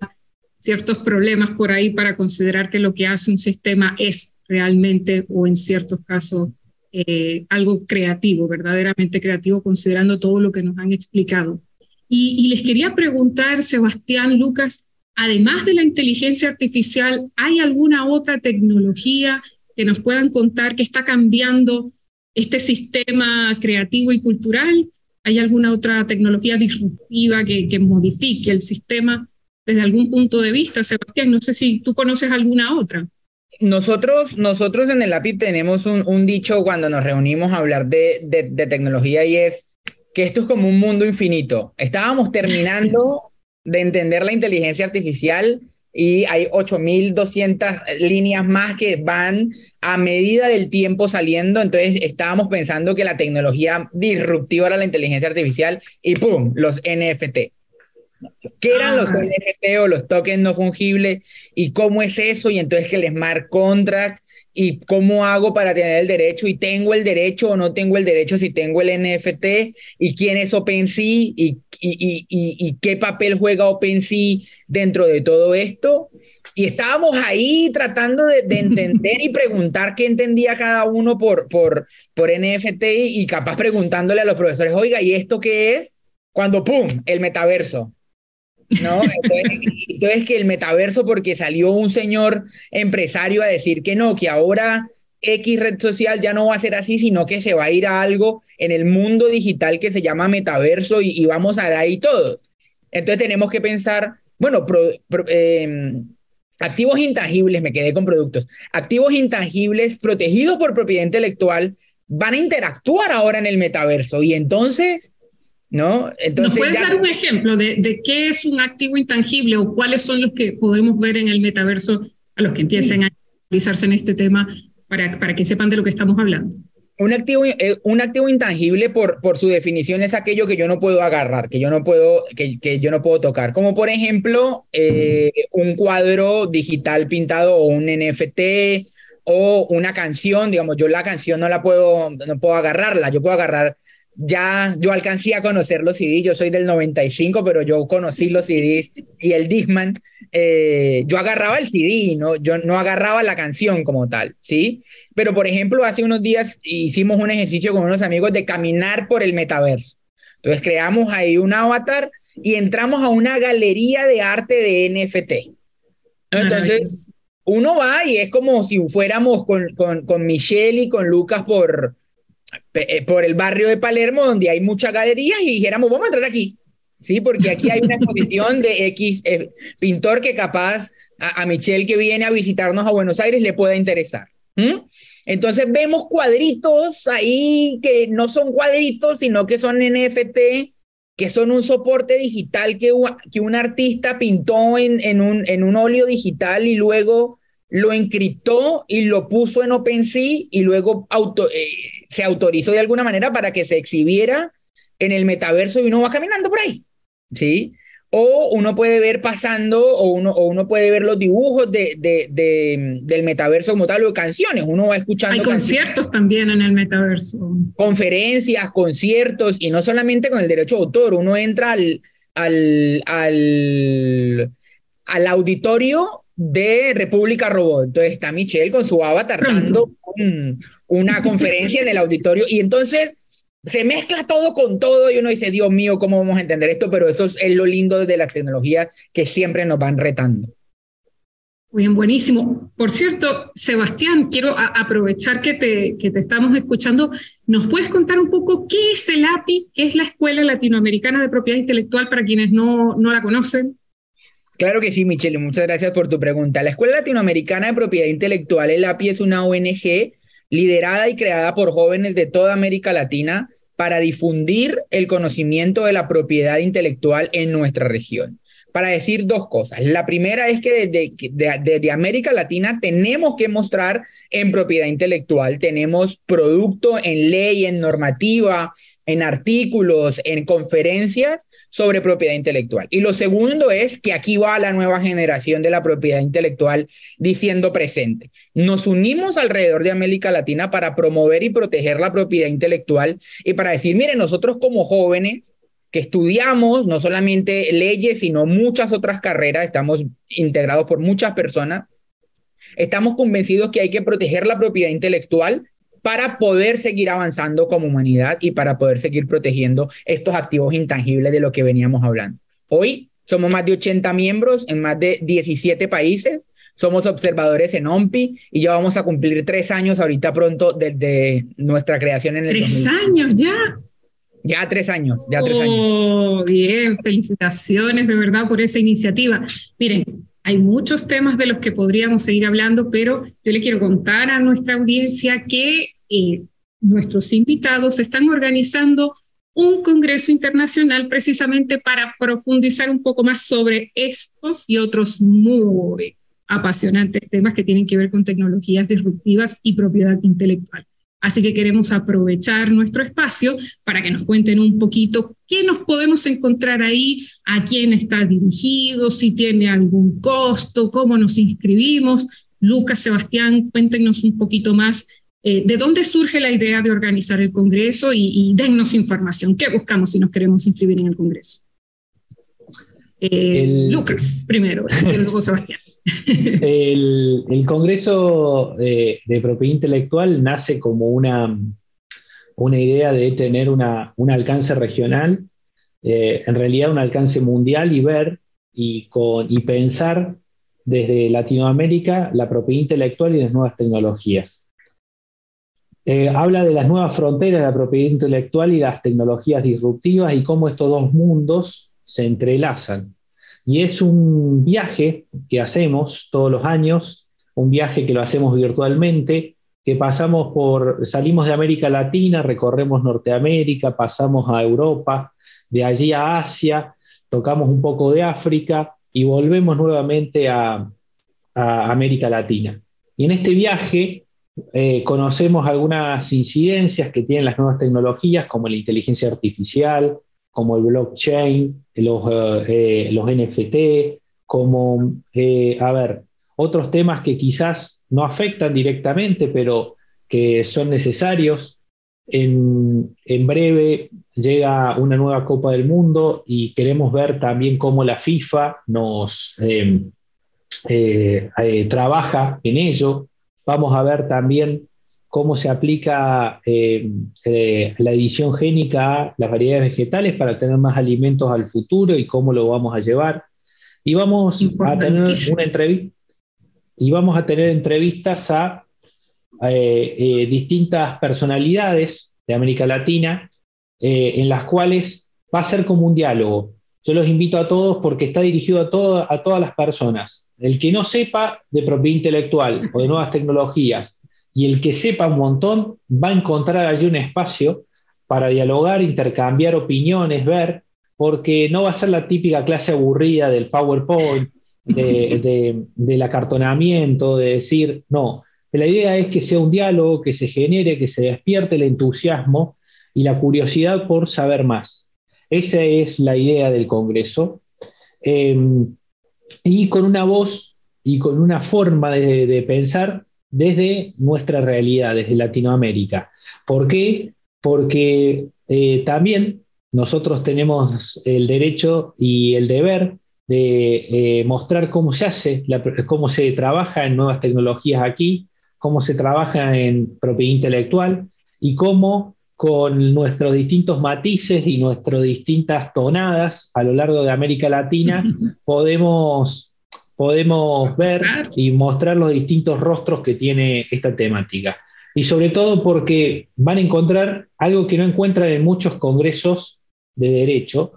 ciertos problemas por ahí para considerar que lo que hace un sistema es realmente o en ciertos casos eh, algo creativo, verdaderamente creativo, considerando todo lo que nos han explicado. Y, les quería preguntar, Sebastián, Lucas, además de la inteligencia artificial, ¿hay alguna otra tecnología que nos puedan contar que está cambiando este sistema creativo y cultural? ¿Hay alguna otra tecnología disruptiva que, que modifique el sistema desde algún punto de vista? Sebastián, no sé si tú conoces alguna otra. Nosotros, nosotros en el API tenemos un, dicho cuando nos reunimos a hablar de, de, tecnología y es que esto es como un mundo infinito. Estábamos terminando de entender la inteligencia artificial y hay 8.200 líneas más que van a medida del tiempo saliendo. Entonces estábamos pensando que la tecnología disruptiva era la inteligencia artificial y ¡pum! Los NFT. ¿Qué eran los NFT o los tokens no fungibles? ¿Y cómo es eso? Y entonces que el smart contract y cómo hago para tener el derecho y tengo el derecho o no tengo el derecho si tengo el NFT y quién es OpenSea y, y, y, y, qué papel juega OpenSea dentro de todo esto. Y estábamos ahí tratando de, de entender y preguntar qué entendía cada uno por, por, por NFT y capaz preguntándole a los profesores, oiga, ¿y esto qué es? Cuando, ¡pum!, el metaverso. ¿No? Entonces, que el metaverso, porque salió un señor empresario a decir que no, que ahora X red social ya no va a ser así, sino que se va a ir a algo en el mundo digital que se llama metaverso y, vamos a dar ahí todo. Entonces tenemos que pensar, bueno, em, activos intangibles, me quedé con productos, activos intangibles protegidos por propiedad intelectual van a interactuar ahora en el metaverso y entonces ¿no? Entonces, ¿Nos puedes dar un ejemplo de, de, qué es un activo intangible o cuáles son los que podemos ver en el metaverso a los que empiecen a analizarse en este tema para, para que sepan de lo que estamos hablando? Un activo, eh, un activo intangible por, por su definición es aquello que yo no puedo agarrar, que yo no puedo, que, que yo no puedo tocar, como por ejemplo eh, un cuadro digital pintado o un NFT o una canción, digamos, yo la canción no la puedo, no puedo agarrarla, yo puedo agarrar ya yo alcancé a conocer los CDs, yo soy del 95, pero yo conocí los CDs y el Disman, eh, yo agarraba el CD, ¿no? yo no agarraba la canción como tal, ¿sí? Pero por ejemplo, hace unos días hicimos un ejercicio con unos amigos de caminar por el metaverso. Entonces creamos ahí un avatar y entramos a una galería de arte de NFT. Entonces, uno va y es como si fuéramos con, con, con Michelle y con Lucas por, por el barrio de Palermo, donde hay muchas galerías, y dijéramos, vamos a entrar aquí, ¿sí? Porque aquí hay una exposición de X eh, pintor que capaz a, Michelle que viene a visitarnos a Buenos Aires le pueda interesar. Entonces vemos cuadritos ahí que no son cuadritos, sino que son NFT, que son un soporte digital que, que un artista pintó en, en, un, en un óleo digital y luego lo encriptó y lo puso en OpenSea y luego auto, eh, se autorizó de alguna manera para que se exhibiera en el metaverso y uno va caminando por ahí, ¿sí? O uno puede ver pasando, o uno, o uno puede ver los dibujos de, de, de, del metaverso como tal, o canciones. Uno va escuchando. Hay conciertos también en el metaverso. Conferencias, conciertos, y no solamente con el derecho de autor. Uno entra al, al, al, al auditorio de República Robot. Entonces está Michelle con su avatar dando una conferencia en el auditorio y entonces se mezcla todo con todo y uno dice, Dios mío, ¿cómo vamos a entender esto? Pero eso es, lo lindo de las tecnologías que siempre nos van retando. Bien, buenísimo. Por cierto, Sebastián, quiero aprovechar que te, que te estamos escuchando. ¿Nos puedes contar un poco qué es el API, qué es la Escuela Latinoamericana de Propiedad Intelectual para quienes no, no la conocen? Claro que sí, Michelle, muchas gracias por tu pregunta. La Escuela Latinoamericana de Propiedad Intelectual, el API, es una ONG liderada y creada por jóvenes de toda América Latina para difundir el conocimiento de la propiedad intelectual en nuestra región. Para decir dos cosas. La primera es que desde, América Latina tenemos que mostrar en propiedad intelectual, tenemos producto en ley, en normativa, en artículos, en conferencias sobre propiedad intelectual. Y lo segundo es que aquí va la nueva generación de la propiedad intelectual diciendo presente. Nos unimos alrededor de América Latina para promover y proteger la propiedad intelectual y para decir, miren, nosotros como jóvenes que estudiamos no solamente leyes, sino muchas otras carreras, estamos integrados por muchas personas, estamos convencidos que hay que proteger la propiedad intelectual para poder seguir avanzando como humanidad y para poder seguir protegiendo estos activos intangibles de lo que veníamos hablando. Hoy somos más de 80 miembros en más de 17 países. Somos observadores en OMPI y ya vamos a cumplir tres años ahorita pronto desde nuestra creación en el Tres años ya. Ya tres años, ya tres años. Oh, bien, felicitaciones de verdad por esa iniciativa. Miren, hay muchos temas de los que podríamos seguir hablando, pero yo le quiero contar a nuestra audiencia que eh, nuestros invitados están organizando un congreso internacional precisamente para profundizar un poco más sobre estos y otros muy apasionantes temas que tienen que ver con tecnologías disruptivas y propiedad intelectual. Así que queremos aprovechar nuestro espacio para que nos cuenten un poquito qué nos podemos encontrar ahí, a quién está dirigido, si tiene algún costo, cómo nos inscribimos. Lucas, Sebastián, cuéntenos un poquito más eh, de dónde surge la idea de organizar el Congreso y, dennos información. ¿Qué buscamos si nos queremos inscribir en el Congreso? Eh, Lucas, primero, y luego Sebastián. [LAUGHS] El, Congreso de, Propiedad Intelectual nace como una, una idea de tener una, un alcance regional, eh, en realidad un alcance mundial y ver y, con, y pensar desde Latinoamérica la propiedad intelectual y las nuevas tecnologías. Eh, habla de las nuevas fronteras de la propiedad intelectual y las tecnologías disruptivas y cómo estos dos mundos se entrelazan. Y es un viaje que hacemos todos los años, un viaje que lo hacemos virtualmente, que pasamos por, salimos de América Latina, recorremos Norteamérica, pasamos a Europa, de allí a Asia, tocamos un poco de África y volvemos nuevamente a, América Latina. Y en este viaje eh, conocemos algunas incidencias que tienen las nuevas tecnologías, como la inteligencia artificial, como el blockchain, los, eh, los NFT, como, eh, a ver, otros temas que quizás no afectan directamente, pero que son necesarios. En, en, breve llega una nueva Copa del Mundo y queremos ver también cómo la FIFA nos em, eh, trabaja en ello. Vamos a ver también cómo se aplica eh, eh, la edición génica a las variedades vegetales para tener más alimentos al futuro y cómo lo vamos a llevar. Y vamos a tener una entrevista y vamos a tener entrevistas a eh, distintas personalidades de América Latina en las cuales va a ser como un diálogo. Yo los invito a todos porque está dirigido a, a todas las personas. El que no sepa de propiedad intelectual o de nuevas tecnologías y el que sepa un montón va a encontrar allí un espacio para dialogar, intercambiar opiniones, ver, porque no va a ser la típica clase aburrida del PowerPoint, de, del acartonamiento, de decir, no, la idea es que sea un diálogo, que se genere, que se despierte el entusiasmo y la curiosidad por saber más. Esa es la idea del Congreso. Em, y con una voz y con una forma de pensar desde nuestra realidad, desde Latinoamérica. ¿Por qué? Porque eh, también nosotros tenemos el derecho y el deber de eh, mostrar cómo se hace, cómo se trabaja en nuevas tecnologías aquí, cómo se trabaja en propiedad intelectual y cómo con nuestros distintos matices y nuestras distintas tonadas a lo largo de América Latina [LAUGHS] podemos, podemos ver y mostrar los distintos rostros que tiene esta temática. Y sobre todo porque van a encontrar algo que no encuentran en muchos congresos de derecho,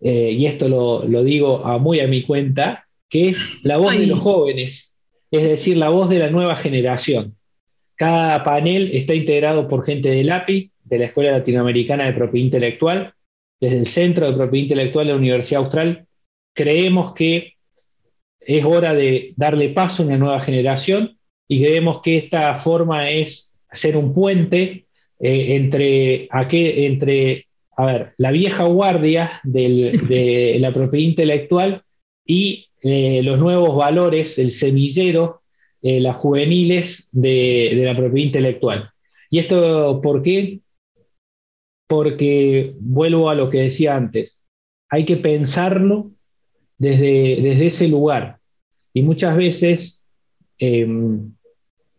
eh, y esto lo, digo a muy a mi cuenta, que es la voz de los jóvenes, es decir, la voz de la nueva generación. Cada panel está integrado por gente del API, de la Escuela Latinoamericana de Propiedad Intelectual, desde el Centro de Propiedad Intelectual de la Universidad Austral. Creemos que es hora de darle paso a una nueva generación y creemos que esta forma es ser un puente eh, entre, entre a ver, la vieja guardia [LAUGHS] de la propiedad intelectual y eh, los nuevos valores, el semillero, eh, las juveniles de, la propiedad intelectual. ¿Y esto por qué? Porque vuelvo a lo que decía antes, hay que pensarlo desde, desde ese lugar. Y muchas veces em,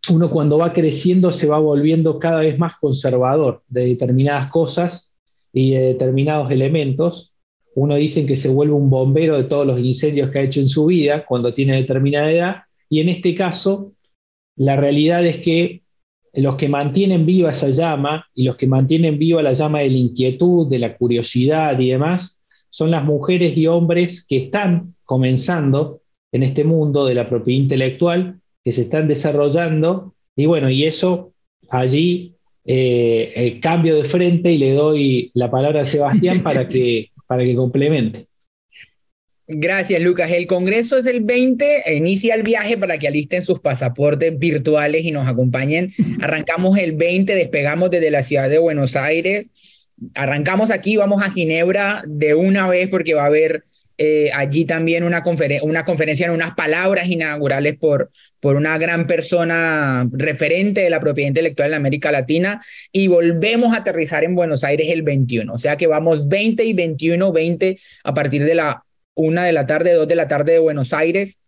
uno cuando va creciendo se va volviendo cada vez más conservador de determinadas cosas y de determinados elementos. Uno dice que se vuelve un bombero de todos los incendios que ha hecho en su vida cuando tiene determinada edad, y en este caso, la realidad es que los que mantienen viva esa llama y los que mantienen viva la llama de la inquietud, de la curiosidad y demás, son las mujeres y hombres que están comenzando en este mundo de la propiedad intelectual, que se están desarrollando, y bueno, y eso allí eh, cambio de frente y le doy la palabra a Sebastián para que, para que complemente. Gracias, Lucas. El Congreso es el 20, inicia el viaje para que alisten sus pasaportes virtuales y nos acompañen. Arrancamos el 20, despegamos desde la ciudad de Buenos Aires. Arrancamos aquí, vamos a Ginebra de una vez porque va a haber eh, allí también una, una conferencia en unas palabras inaugurales por, por una gran persona referente de la propiedad intelectual en América Latina y volvemos a aterrizar en Buenos Aires el 21. O sea que vamos 20 y 21, 20 a partir de la una de la tarde, dos de la tarde de Buenos Aires,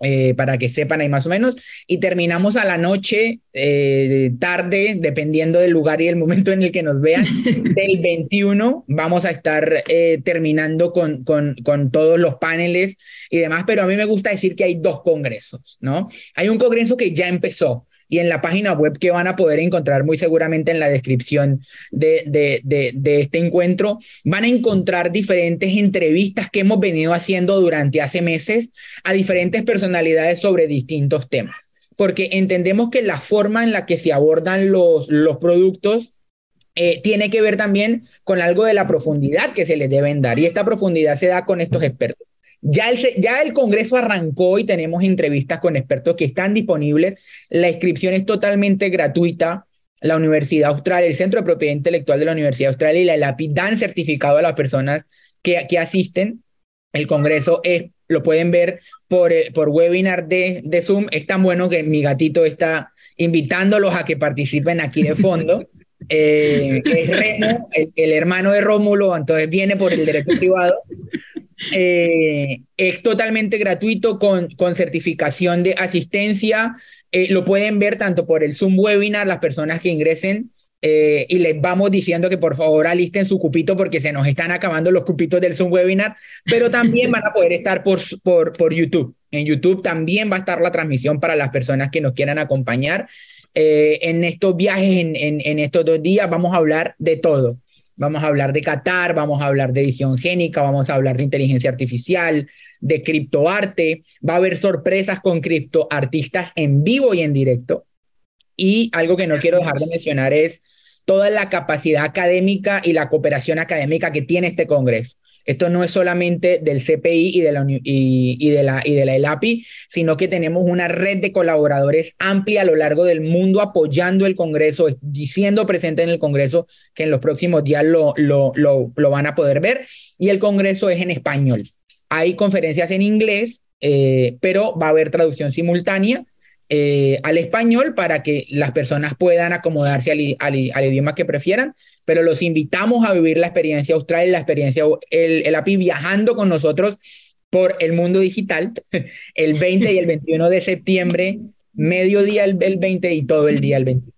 eh, para que sepan ahí más o menos. Y terminamos a la noche, eh, tarde, dependiendo del lugar y el momento en el que nos vean. [LAUGHS] Del 21 vamos a estar eh, terminando con, con, con, todos los paneles y demás, pero a mí me gusta decir que hay dos congresos, ¿no? Hay un congreso que ya empezó, y en la página web que van a poder encontrar muy seguramente en la descripción de, de, de, este encuentro, van a encontrar diferentes entrevistas que hemos venido haciendo durante hace meses a diferentes personalidades sobre distintos temas, porque entendemos que la forma en la que se abordan los, los productos eh, tiene que ver también con algo de la profundidad que se les deben dar. Y esta profundidad se da con estos expertos. Ya el, ya el Congreso arrancó y tenemos entrevistas con expertos que están disponibles. La inscripción es totalmente gratuita. La Universidad Austral, el Centro de Propiedad Intelectual de la Universidad Austral y la ELAPI dan certificado a las personas que, que asisten. El Congreso es, lo pueden ver por, por webinar de, de Zoom. Es tan bueno que mi gatito está invitándolos a que participen aquí de fondo. [LAUGHS] Eh, es Remo, el, el, hermano de Rómulo, entonces viene por el derecho privado. Eh, es totalmente gratuito con, con certificación de asistencia. Eh, lo pueden ver tanto por el Zoom webinar, las personas que ingresen eh, y les vamos diciendo que por favor alisten su cupito porque se nos están acabando los cupitos del Zoom webinar, pero también van a poder estar por, por, por YouTube. En YouTube también va a estar la transmisión para las personas que nos quieran acompañar. en estos viajes, en, en, en estos dos días, vamos a hablar de todo Vamos a hablar de Qatar, vamos a hablar de edición génica, vamos a hablar de inteligencia artificial, de criptoarte. Va a haber sorpresas con criptoartistas en vivo y en directo. Y algo que no quiero dejar de mencionar es toda la capacidad académica y la cooperación académica que tiene este Congreso. Esto no es solamente del CPI y de la, y, de la, y de la ELAPI, sino que tenemos una red de colaboradores amplia a lo largo del mundo apoyando el Congreso, diciendo presente en el Congreso que en los próximos días lo, lo, lo, lo van a poder ver. Y el Congreso es en español. Hay conferencias en inglés, eh, pero va a haber traducción simultánea. Eh, al español para que las personas puedan acomodarse al, idioma que prefieran, pero los invitamos a vivir la experiencia austral, la experiencia el, el API viajando con nosotros por el mundo digital, [LAUGHS] el 20 y el 21 de septiembre, mediodía el, 20 y todo el día el 21.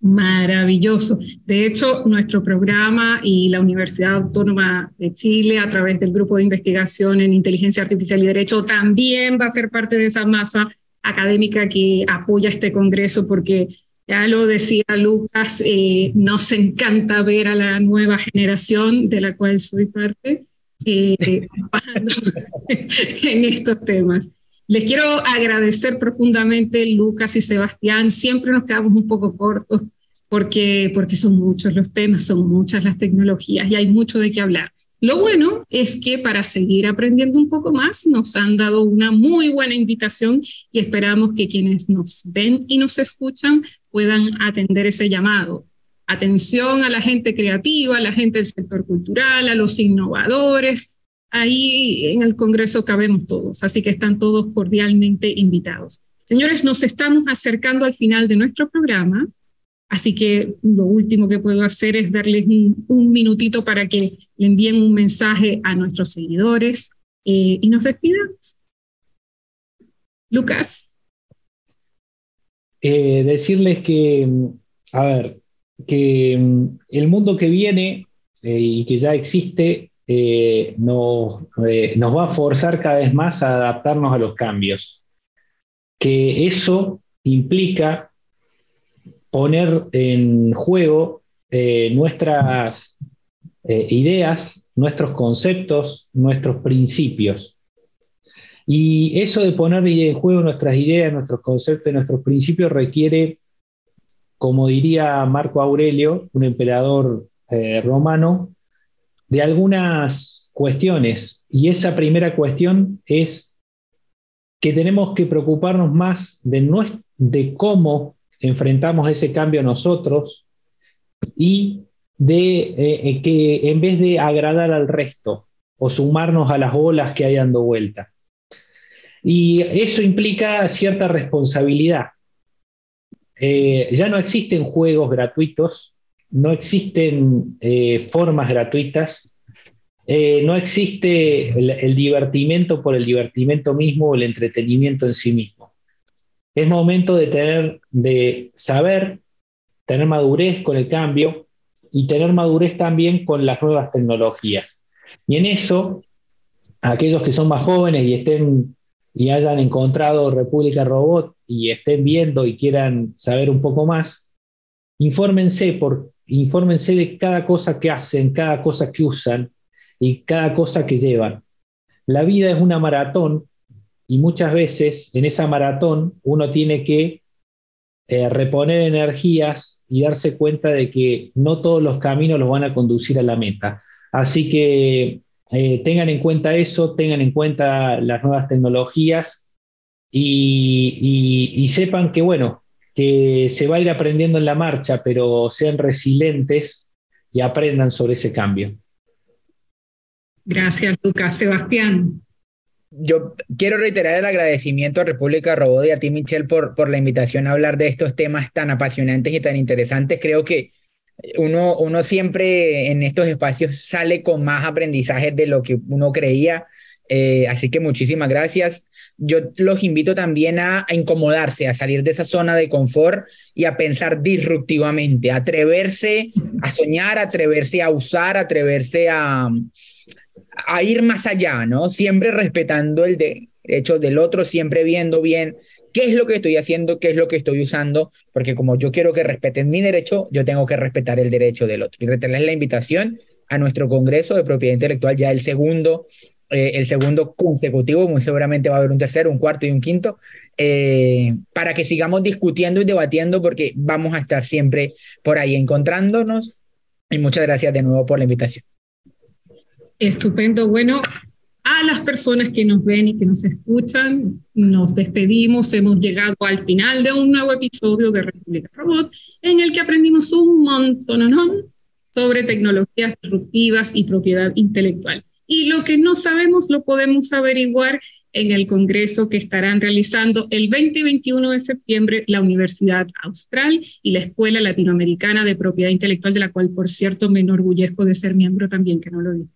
Maravilloso. De hecho, nuestro programa y la Universidad Autónoma de Chile, a través del Grupo de Investigación en Inteligencia Artificial y Derecho, también va a ser parte de esa masa académica que apoya este Congreso, porque ya lo decía Lucas, eh, nos encanta ver a la nueva generación de la cual soy parte eh, [LAUGHS] [LAUGHS] en estos temas. Les quiero agradecer profundamente, Lucas y Sebastián. Siempre nos quedamos un poco cortos porque, porque son muchos los temas, son muchas las tecnologías y hay mucho de qué hablar. Lo bueno es que para seguir aprendiendo un poco más nos han dado una muy buena invitación y esperamos que quienes nos ven y nos escuchan puedan atender ese llamado. Atención a la gente creativa, a la gente del sector cultural, a los innovadores. Ahí en el Congreso cabemos todos, así que están todos cordialmente invitados. Señores, nos estamos acercando al final de nuestro programa, así que lo último que puedo hacer es darles un, minutito para que le envíen un mensaje a nuestros seguidores eh, y nos despidamos. Lucas. Eh, decirles que, a ver, que mm, el mundo que viene eh, y que ya existe nos, nos va a forzar cada vez más a adaptarnos a los cambios. Que eso implica poner en juego nuestras ideas, nuestros conceptos, nuestros principios. Y eso de poner en juego nuestras ideas, nuestros conceptos, nuestros principios requiere como diría Marco Aurelio, un emperador eh, romano, de algunas cuestiones. Y esa primera cuestión es que tenemos que preocuparnos más de cómo enfrentamos ese cambio nosotros y de eh, eh, que en vez de agradar al resto o sumarnos a las olas que hay dando vuelta. Y eso implica cierta responsabilidad. Eh, ya no existen juegos gratuitos, no existen formas gratuitas, no existe el, divertimento por el divertimento mismo o el entretenimiento en sí mismo. Es momento de tener, de saber, tener madurez con el cambio y tener madurez también con las nuevas tecnologías. Y en eso, aquellos que son más jóvenes y estén y hayan encontrado República Robot y estén viendo y quieran saber un poco más, infórmense, por, infórmense de cada cosa que hacen, cada cosa que usan y cada cosa que llevan. La vida es una maratón y muchas veces en esa maratón uno tiene que eh, reponer energías y darse cuenta de que no todos los caminos los van a conducir a la meta. Así que eh, tengan en cuenta eso, tengan en cuenta las nuevas tecnologías y, sepan que, bueno, que se va a ir aprendiendo en la marcha, pero sean resilientes y aprendan sobre ese cambio. Gracias, Lucas. Sebastián. Yo quiero reiterar el agradecimiento a República Robot y a ti, Michelle, por, por la invitación a hablar de estos temas tan apasionantes y tan interesantes. Creo que uno, uno siempre en estos espacios sale con más aprendizaje de lo que uno creía. Eh, así que muchísimas gracias. Yo los invito también a, incomodarse, a salir de esa zona de confort y a pensar disruptivamente, a atreverse a soñar, atreverse a usar, atreverse a, a ir más allá, ¿no? Siempre respetando el derecho del otro, siempre viendo bien qué es lo que estoy haciendo, qué es lo que estoy usando, porque como yo quiero que respeten mi derecho, yo tengo que respetar el derecho del otro. Y retenerles la invitación a nuestro Congreso de Propiedad Intelectual, ya el segundo, eh, el segundo consecutivo, muy seguramente va a haber un tercero, un cuarto y un quinto, eh, para que sigamos discutiendo y debatiendo, porque vamos a estar siempre por ahí encontrándonos. Y muchas gracias de nuevo por la invitación. Estupendo. Bueno, a las personas que nos ven y que nos escuchan, nos despedimos. Hemos llegado al final de un nuevo episodio de República Robot, en el que aprendimos un montón sobre tecnologías disruptivas y propiedad intelectual. Y lo que no sabemos lo podemos averiguar en el congreso que estarán realizando el 20 y 21 de septiembre la Universidad Austral y la Escuela Latinoamericana de Propiedad Intelectual, de la cual, por cierto, me enorgullezco de ser miembro también, que no lo digo.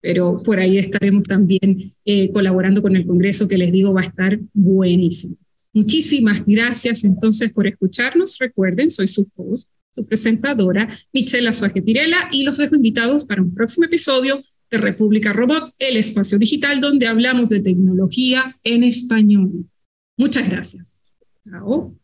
Pero por ahí estaremos también eh, colaborando con el Congreso, que les digo va a estar buenísimo. Muchísimas gracias entonces por escucharnos. Recuerden, soy su host, su presentadora, Michela Suárez Pirela, y los dejo invitados para un próximo episodio de República Robot, el espacio digital donde hablamos de tecnología en español. Muchas gracias. Chao.